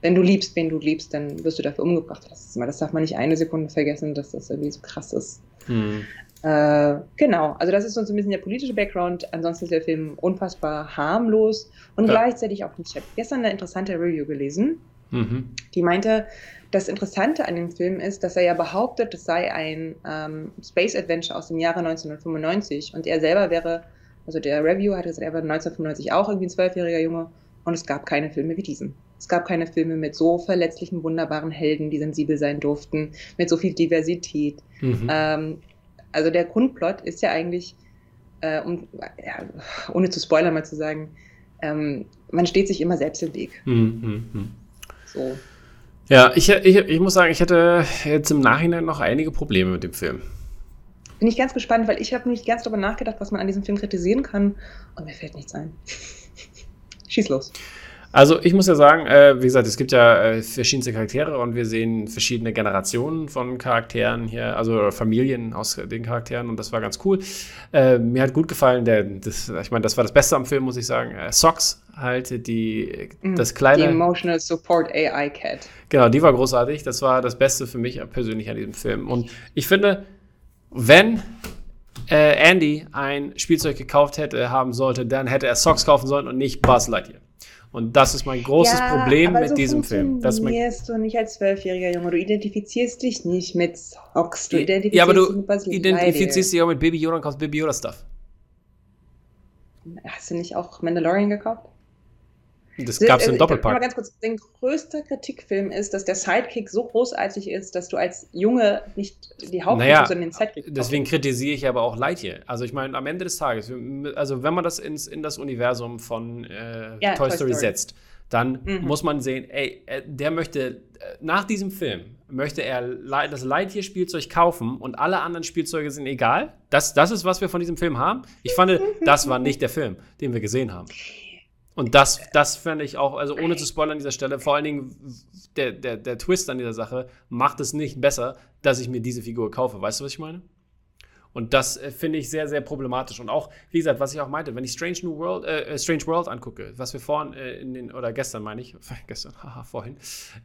wenn du liebst, wen du liebst, dann wirst du dafür umgebracht. Das, ist immer, das darf man nicht eine Sekunde vergessen, dass das irgendwie so krass ist. Hm. Äh, genau, also das ist so ein bisschen der politische Background. Ansonsten ist der Film unfassbar harmlos und ja. gleichzeitig auch nicht. Ich habe gestern eine interessante Review gelesen, mhm. die meinte, das Interessante an dem Film ist, dass er ja behauptet, es sei ein ähm, Space Adventure aus dem Jahre 1995 und er selber wäre, also der Review hatte gesagt, er war 1995 auch irgendwie ein zwölfjähriger Junge und es gab keine Filme wie diesen. Es gab keine Filme mit so verletzlichen, wunderbaren Helden, die sensibel sein durften, mit so viel Diversität. Mhm. Ähm, also der Grundplot ist ja eigentlich, äh, um, ja, ohne zu spoilern mal zu sagen, ähm, man steht sich immer selbst im Weg. Hm, hm, hm. So. Ja, ich, ich, ich muss sagen, ich hätte jetzt im Nachhinein noch einige Probleme mit dem Film. Bin ich ganz gespannt, weil ich habe nämlich ganz darüber nachgedacht, was man an diesem Film kritisieren kann und mir fällt nichts ein. Schieß los. Also ich muss ja sagen, äh, wie gesagt, es gibt ja äh, verschiedenste Charaktere und wir sehen verschiedene Generationen von Charakteren hier, also Familien aus den Charakteren und das war ganz cool. Äh, mir hat gut gefallen, der, das, ich meine, das war das Beste am Film, muss ich sagen. Äh, Socks halt, die, mhm, das kleine... Die Emotional Support AI Cat. Genau, die war großartig. Das war das Beste für mich persönlich an diesem Film. Und ich finde, wenn äh, Andy ein Spielzeug gekauft hätte, haben sollte, dann hätte er Socks kaufen sollen und nicht Buzz Lightyear. Und das ist mein großes ja, Problem mit so diesem Film. Das funktionierst du nicht als zwölfjähriger Junge. Du identifizierst dich nicht mit Socks. Du identifizierst ja, aber du dich mit identifizierst dich auch mit Baby Yoda und kaufst Baby Yoda Stuff. Hast du nicht auch Mandalorian gekauft? Das gab es im Doppelpack. Mal ganz kurz. Dein größter Kritikfilm ist, dass der Sidekick so großartig ist, dass du als Junge nicht die Hauptfigur, naja, sondern den Sidekick Deswegen kritisiere ich aber auch Lightyear. Also ich meine, am Ende des Tages, also wenn man das ins, in das Universum von äh, ja, Toy, Toy, Story, setzt, dann mhm. muss man sehen, ey, äh, der möchte, äh, nach diesem Film, möchte er das Lightyear-Spielzeug kaufen und alle anderen Spielzeuge sind egal. Das, das ist, was wir von diesem Film haben. Ich fand, das war nicht der Film, den wir gesehen haben. Und das, das fände ich auch, also ohne zu spoilern an dieser Stelle, vor allen Dingen der, der, der Twist an dieser Sache macht es nicht besser, dass ich mir diese Figur kaufe. Weißt du, was ich meine? Und das äh, finde ich sehr, sehr problematisch. Und auch, wie gesagt, was ich auch meinte, wenn ich Strange New World, äh, äh Strange World angucke, was wir vorhin äh, in den, oder gestern meine ich, gestern, haha, vorhin,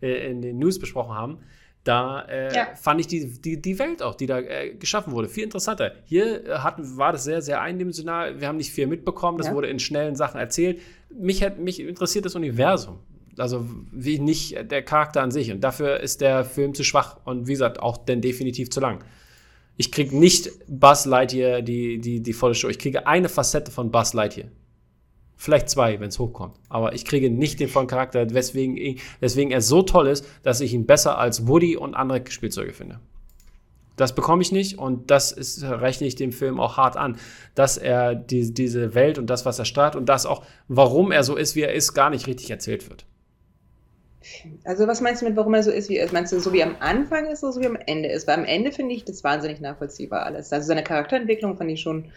äh, in den News besprochen haben, da äh, ja. fand ich die, die, die Welt auch, die da äh, geschaffen wurde, viel interessanter. Hier äh, hatten, war das sehr, sehr eindimensional. Wir haben nicht viel mitbekommen. Das ja. wurde in schnellen Sachen erzählt. Mich, hat, mich interessiert das Universum. Also wie nicht der Charakter an sich. Und dafür ist der Film zu schwach und wie gesagt auch denn definitiv zu lang. Ich kriege nicht Buzz Lightyear die, die, die volle Show. Ich kriege eine Facette von Buzz Lightyear. Vielleicht zwei, wenn es hochkommt. Aber ich kriege nicht den vollen Charakter, weswegen, weswegen er so toll ist, dass ich ihn besser als Woody und andere Spielzeuge finde. Das bekomme ich nicht und das ist, rechne ich dem Film auch hart an, dass er die, diese Welt und das, was er strahlt und das auch, warum er so ist, wie er ist, gar nicht richtig erzählt wird. Also was meinst du mit, warum er so ist, wie er ist? Meinst du, so wie am Anfang ist oder so wie am Ende ist? Weil am Ende finde ich das wahnsinnig nachvollziehbar alles. Also seine Charakterentwicklung fand ich schon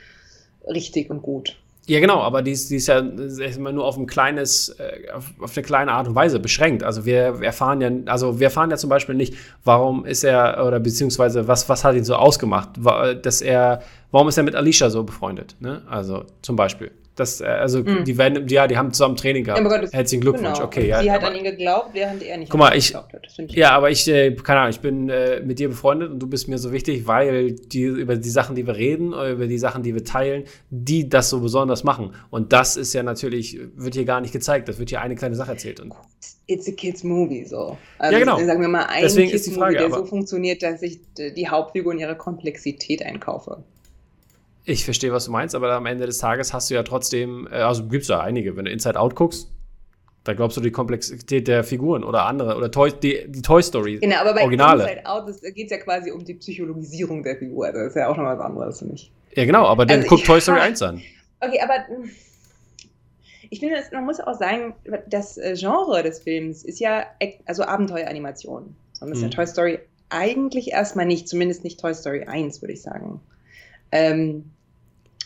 richtig und gut. Ja, genau, aber die ist, die ist ja immer nur auf ein kleines, äh, auf, eine kleine Art und Weise beschränkt. Also wir erfahren ja, also wir erfahren ja zum Beispiel nicht, warum ist er, oder beziehungsweise was, was hat ihn so ausgemacht, dass er, warum ist er mit Alicia so befreundet, ne? Also zum Beispiel. Das, äh, also mhm. die werden, ja, die haben zusammen Training gehabt. Ja, Gott, Herzlichen Glückwunsch. Genau. Okay, ja. Sie hat an ihn geglaubt, während er nicht guck mal, ich, geglaubt hat. Ich ja, aber ich, äh, keine Ahnung, ich bin äh, mit dir befreundet und du bist mir so wichtig, weil die über die Sachen, die wir reden, über die Sachen, die wir teilen, die das so besonders machen. Und das ist ja natürlich, wird hier gar nicht gezeigt. Das wird hier eine kleine Sache erzählt. Und It's a kids movie so. Also ja, genau. Sagen wir mal ein Deswegen kids movie der so funktioniert, dass ich die Hauptfigur in ihrer Komplexität einkaufe. Ich verstehe, was du meinst, aber am Ende des Tages hast du ja trotzdem, äh, also gibt es ja einige, wenn du Inside Out guckst, da glaubst du die Komplexität der Figuren oder andere oder Toy, die, die Toy Story. Genau, aber bei Originale. Inside Out geht es ja quasi um die Psychologisierung der Figur. Das ist ja auch noch was anderes für mich. Ja, genau, aber dann also guck Toy Story 1 an. Okay, aber ich finde, man muss auch sagen, das äh, Genre des Films ist ja also Abenteueranimation. So ein bisschen mhm. Toy Story eigentlich erstmal nicht, zumindest nicht Toy Story 1, würde ich sagen. Ähm,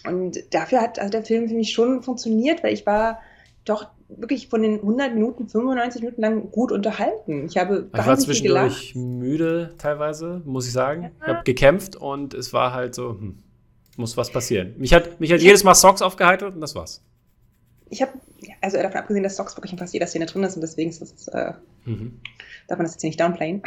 und dafür hat also der Film für mich schon funktioniert, weil ich war doch wirklich von den 100 Minuten, 95 Minuten lang gut unterhalten. Ich habe ich war zwischendurch müde teilweise, muss ich sagen. Ja. Ich habe gekämpft und es war halt so, hm, muss was passieren. Mich hat, mich hat jedes Mal Socks aufgeheitert und das war's. Ich habe, also davon abgesehen, dass Socks wirklich in fast jeder Szene drin ist und deswegen ist das äh, mhm darf man das jetzt hier nicht downplayen.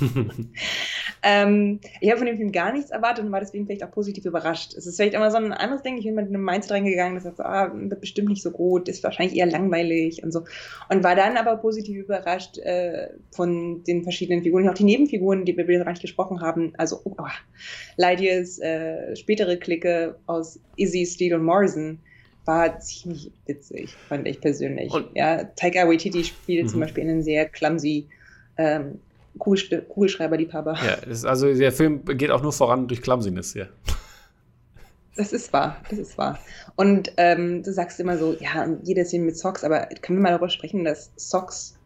ähm, ich habe von dem Film gar nichts erwartet und war deswegen vielleicht auch positiv überrascht. Es ist vielleicht immer so ein anderes Ding. Ich bin mit einem Mindset reingegangen, das heißt, ah, wird bestimmt nicht so gut, ist wahrscheinlich eher langweilig und so. Und war dann aber positiv überrascht äh, von den verschiedenen Figuren, auch die Nebenfiguren, die wir bisher gar nicht gesprochen haben. Also oh, oh, Lydias äh, spätere Clique aus Izzy, Steele und Morrison war ziemlich witzig, fand ich persönlich. Und ja, Taika Waititi spielt mhm. zum Beispiel einen sehr clumsy ähm, Kugelschreiberliebhaber. Ja, also der Film geht auch nur voran durch Clumsiness, ja. Das ist wahr, das ist wahr. Und ähm, du sagst immer so, ja, jeder Szene mit Socks, aber können wir mal darüber sprechen, dass Socks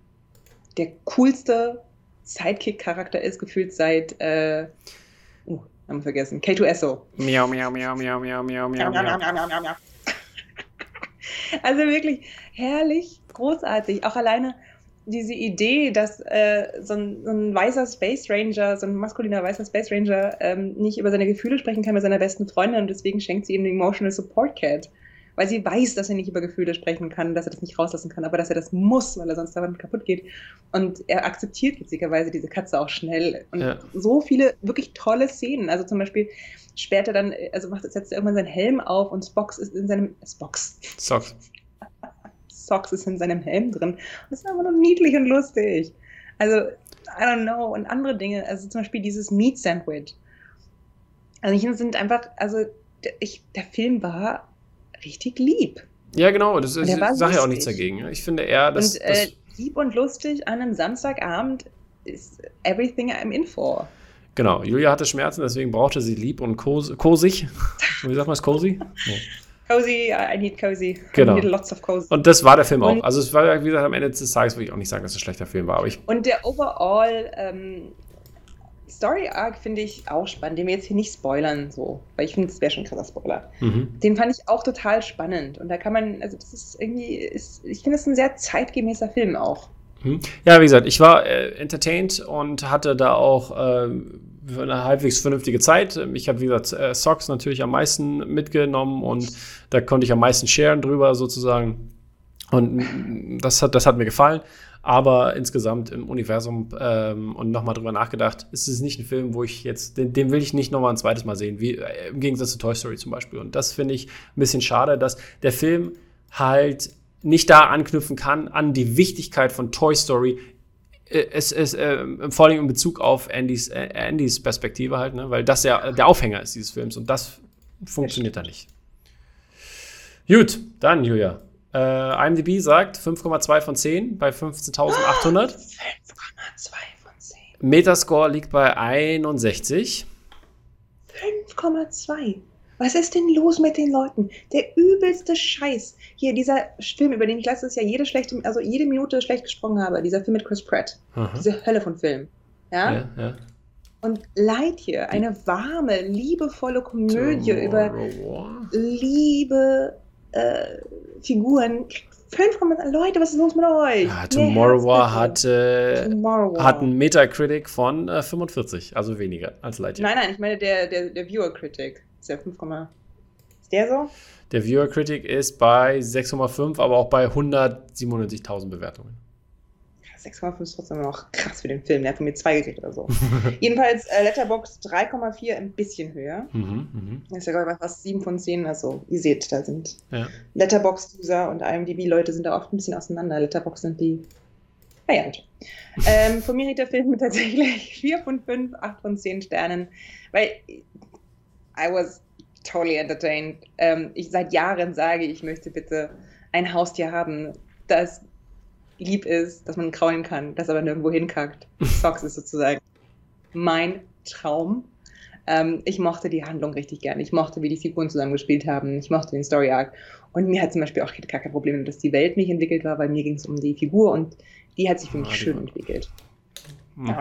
der coolste Sidekick-Charakter ist, gefühlt seit, äh, uh, haben wir vergessen, K2SO. Miau, miau, miau, miau, miau, miau, miau, miau, miau, miau, miau, miau. Also wirklich herrlich, großartig. Auch alleine, diese Idee, dass äh, so, ein, so, ein, weißer Space Ranger, so ein maskuliner weißer Space Ranger ähm, nicht über seine Gefühle sprechen kann mit seiner besten Freundin und deswegen schenkt sie ihm den Emotional Support Cat. Weil sie weiß, dass er nicht über Gefühle sprechen kann, dass er das nicht rauslassen kann, aber dass er das muss, weil er sonst damit kaputt geht. Und er akzeptiert witzigerweise diese Katze auch schnell. Und ja. so viele wirklich tolle Szenen. Also zum Beispiel später dann, also macht, setzt er irgendwann seinen Helm auf und Spock ist in seinem. Spocks. Socks. Socks ist in seinem Helm drin. Und das ist einfach nur niedlich und lustig. Also, I don't know. Und andere Dinge, also zum Beispiel dieses Meat Sandwich. Also, ich sind einfach, also, ich, der Film war richtig lieb. Ja, genau, das ist, ich sage ja auch nichts dagegen. Ich finde eher, dass. Und, äh, lieb und lustig an einem Samstagabend ist everything I'm in for. Genau, Julia hatte Schmerzen, deswegen brauchte sie lieb und kosig. Wie sagt man es, cozy? Oh. Cozy, I need cozy. Genau. I need lots of cozy. Und das war der Film und, auch. Also es war, wie gesagt, am Ende des Tages würde ich auch nicht sagen, dass es ein schlechter Film war. Aber ich und der overall ähm, Story Arc finde ich auch spannend, den wir jetzt hier nicht spoilern, so, weil ich finde, es wäre schon ein krasser Spoiler. Mhm. Den fand ich auch total spannend. Und da kann man, also das ist irgendwie, ist, ich finde es ein sehr zeitgemäßer Film auch. Mhm. Ja, wie gesagt, ich war äh, entertained und hatte da auch äh, eine halbwegs vernünftige Zeit. Ich habe, wie gesagt, äh, Socks natürlich am meisten mitgenommen und da konnte ich am meisten sharen drüber sozusagen. Und das hat, das hat mir gefallen. Aber insgesamt im Universum ähm, und nochmal drüber nachgedacht, ist es nicht ein Film, wo ich jetzt, den, den will ich nicht nochmal ein zweites Mal sehen, wie äh, im Gegensatz zu Toy Story zum Beispiel. Und das finde ich ein bisschen schade, dass der Film halt nicht da anknüpfen kann an die Wichtigkeit von Toy Story äh, es ist äh, vor allem in Bezug auf Andys, äh, Andys Perspektive halt, ne? weil das ja der Aufhänger ist dieses Films und das funktioniert da nicht. Gut, dann Julia. Äh, IMDb sagt 5,2 von 10 bei 15.800. 5,2 von 10. Metascore liegt bei 61. 5,2. Was ist denn los mit den Leuten? Der übelste Scheiß. Hier, dieser Film, über den ich letztes Jahr jede schlechte, also jede Minute schlecht gesprochen habe, dieser Film mit Chris Pratt. Aha. Diese Hölle von Film. Ja? ja, ja. Und Lightyear, eine warme, liebevolle Komödie über Liebe, äh, Figuren 5, Leute, was ist los mit euch? Ja, Tomorrow War hat, äh, Tomorrow War. hat einen Metacritic von äh, 45, also weniger als Lightyear. Nein, nein, ich meine der, der, der Viewer Critic. Ist der 5, ist der so? Der Viewer Critic ist bei 6,5, aber auch bei 197.000 Bewertungen. 6,5 ist trotzdem noch krass für den Film. Der hat von mir 2 gekriegt oder so. Jedenfalls äh, Letterbox 3,4, ein bisschen höher. Mhm, mh. Das ist ja, glaube ich, fast 7 von 10. Also, ihr seht, da sind ja. Letterbox-User und IMDb-Leute sind da oft ein bisschen auseinander. Letterbox sind die. Naja, gut. ähm, von mir kriegt der Film tatsächlich 4 von 5, 8 von 10 Sternen, weil I was totally entertained. Ähm, ich seit Jahren sage, ich möchte bitte ein Haustier haben, das lieb ist, dass man kraulen kann, das aber nirgendwo hinkackt. Socks ist sozusagen mein Traum. Ähm, ich mochte die Handlung richtig gerne. Ich mochte, wie die Figuren zusammengespielt haben. Ich mochte den Story Arc. Und mir hat zum Beispiel auch gar kein Problem, dass die Welt nicht entwickelt war, weil mir ging es um die Figur und die hat sich für mich ah, schön entwickelt. Hm.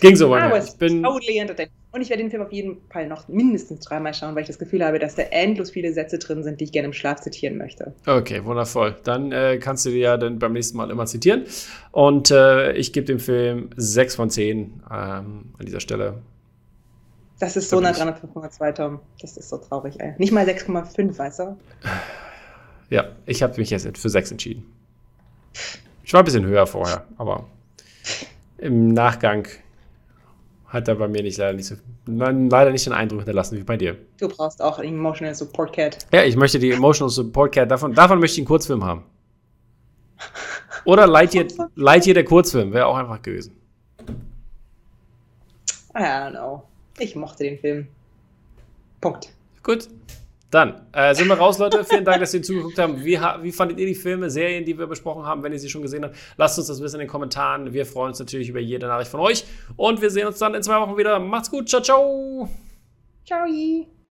Ging so weiter. Ich bin totally entertained. Und ich werde den Film auf jeden Fall noch mindestens dreimal schauen, weil ich das Gefühl habe, dass da endlos viele Sätze drin sind, die ich gerne im Schlaf zitieren möchte. Okay, wundervoll. Dann äh, kannst du dir ja dann beim nächsten Mal immer zitieren. Und äh, ich gebe dem Film 6 von 10 ähm, an dieser Stelle. Das ist so nah dran an 5,2, Tom. Das ist so traurig, ey. Nicht mal 6,5, weißt du? Ja, ich habe mich jetzt für 6 entschieden. Ich war ein bisschen höher vorher, aber im Nachgang hat er bei mir nicht leider nicht so leider nicht den Eindruck hinterlassen wie bei dir. Du brauchst auch einen Emotional Support Cat. Ja, ich möchte die Emotional Support Cat, davon, davon möchte ich einen Kurzfilm haben. Oder Lightyear, Lightyear der Kurzfilm, wäre auch einfach gewesen. I don't know. Ich mochte den Film. Punkt. Gut. Dann äh, sind wir raus, Leute. Vielen Dank, dass ihr zugeguckt habt. Wie, wie fandet ihr die Filme, Serien, die wir besprochen haben, wenn ihr sie schon gesehen habt? Lasst uns das wissen in den Kommentaren. Wir freuen uns natürlich über jede Nachricht von euch. Und wir sehen uns dann in zwei Wochen wieder. Macht's gut. Ciao, ciao. Ciao.